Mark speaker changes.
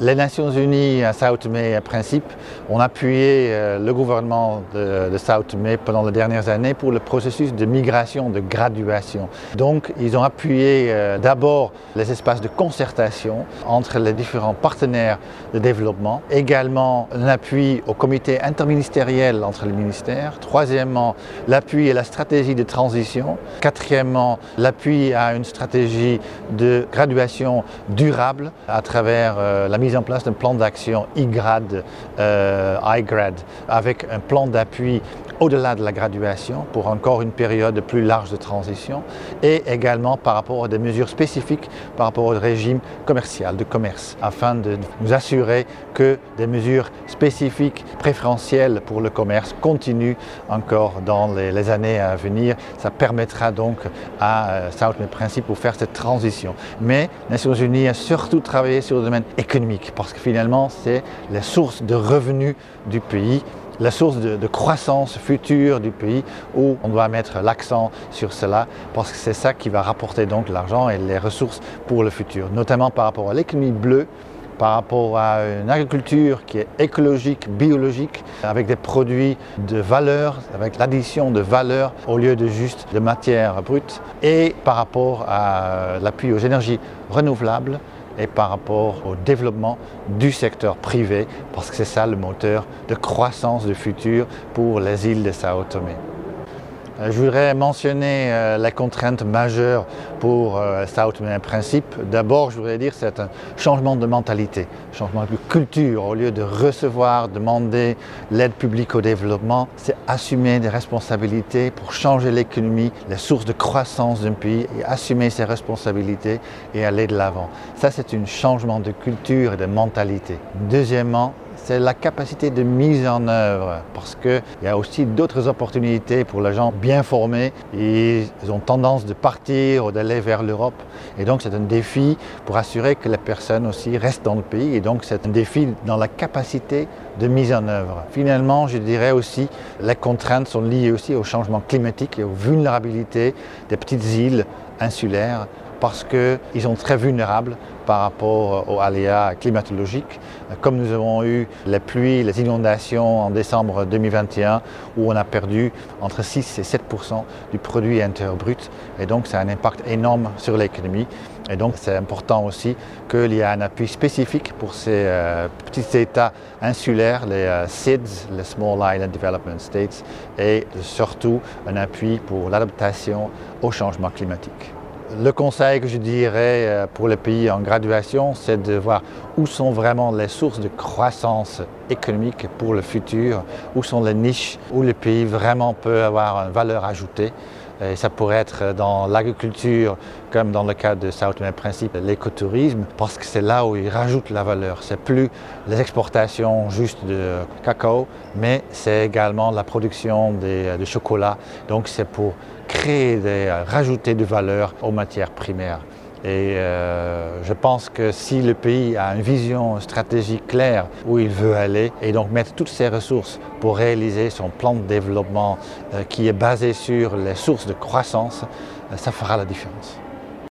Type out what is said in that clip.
Speaker 1: Les Nations Unies à Sao Tomé Principe ont appuyé euh, le gouvernement de, de Sao Tomé pendant les dernières années pour le processus de migration, de graduation. Donc ils ont appuyé euh, d'abord les espaces de concertation entre les différents partenaires de développement, également un appui au comité interministériel entre les ministères, troisièmement l'appui à la stratégie de transition, quatrièmement l'appui à une stratégie de graduation durable à travers euh, la mise en place d'un plan d'action IGRAD, euh, IGRAD, avec un plan d'appui au-delà de la graduation pour encore une période plus large de transition et également par rapport à des mesures spécifiques par rapport au régime commercial, de commerce, afin de nous assurer que des mesures spécifiques préférentielles pour le commerce continuent encore dans les, années à venir. Ça permettra donc à euh, South Principe pour faire cette transition. Mais les Nations Unies a surtout travaillé sur le domaine économique parce que finalement c'est les sources de revenus du pays la source de, croissance future du pays où on doit mettre l'accent sur cela parce que c'est ça qui va rapporter donc l'argent et les ressources pour le futur, notamment par rapport à l'économie bleue, par rapport à une agriculture qui est écologique, biologique, avec des produits de valeur, avec l'addition de valeur au lieu de juste de matière brute, et par rapport à l'appui aux énergies renouvelables, et par rapport au développement du secteur privé, parce que c'est ça le moteur de croissance du futur pour les îles de Sao Tomé. Euh, je voudrais mentionner euh, les contraintes majeures pour euh, Sao Tomé Principe. D'abord, je voudrais dire que c'est un changement de mentalité, un changement de culture. Au lieu de recevoir, demander l'aide publique au développement, c'est assumer des responsabilités pour changer l'économie, les sources de croissance d'un pays et assumer ses responsabilités et aller de l'avant. Ça, c'est un changement de culture et de mentalité. Deuxièmement, c'est la capacité de mise en œuvre parce qu'il y a aussi d'autres opportunités pour les gens bien formés. Ils ont tendance de partir ou d'aller vers l'Europe et donc c'est un défi pour assurer que les personnes aussi restent dans le pays et donc c'est un défi dans la capacité de mise en œuvre. Finalement, je dirais aussi les contraintes sont liées aussi au changement climatique et aux vulnérabilités des petites îles insulaires parce qu'ils sont très vulnérables par rapport aux aléas climatologiques, comme nous avons eu les pluies, les inondations en décembre 2021, où on a perdu entre 6 et 7% du produit intérieur brut. Et donc, c'est un impact énorme sur l'économie. Et donc, c'est important aussi qu'il y ait un appui spécifique pour ces euh, petits États insulaires, les euh, SIDS, les Small Island Development States, et surtout un appui pour l'adaptation au changement climatique. Le conseil que je dirais euh, pour les pays en graduation, c'est de voir où sont vraiment les sources de croissance économique pour le futur, où sont les niches où le pays vraiment peut avoir une valeur ajoutée. Et ça pourrait être dans l'agriculture, comme dans le cas de South May Principe, l'écotourisme, parce que c'est là où il rajoute la valeur. C'est plus les exportations juste de cacao, mais c'est également la production de, de chocolat. Donc c'est pour créer, des, rajouter de valeur aux matières primaires. Et euh, je pense que si le pays a une vision stratégique claire où il veut aller et donc mettre toutes ses ressources pour réaliser son plan de développement euh, qui est basé sur les sources de croissance, euh, ça fera la différence.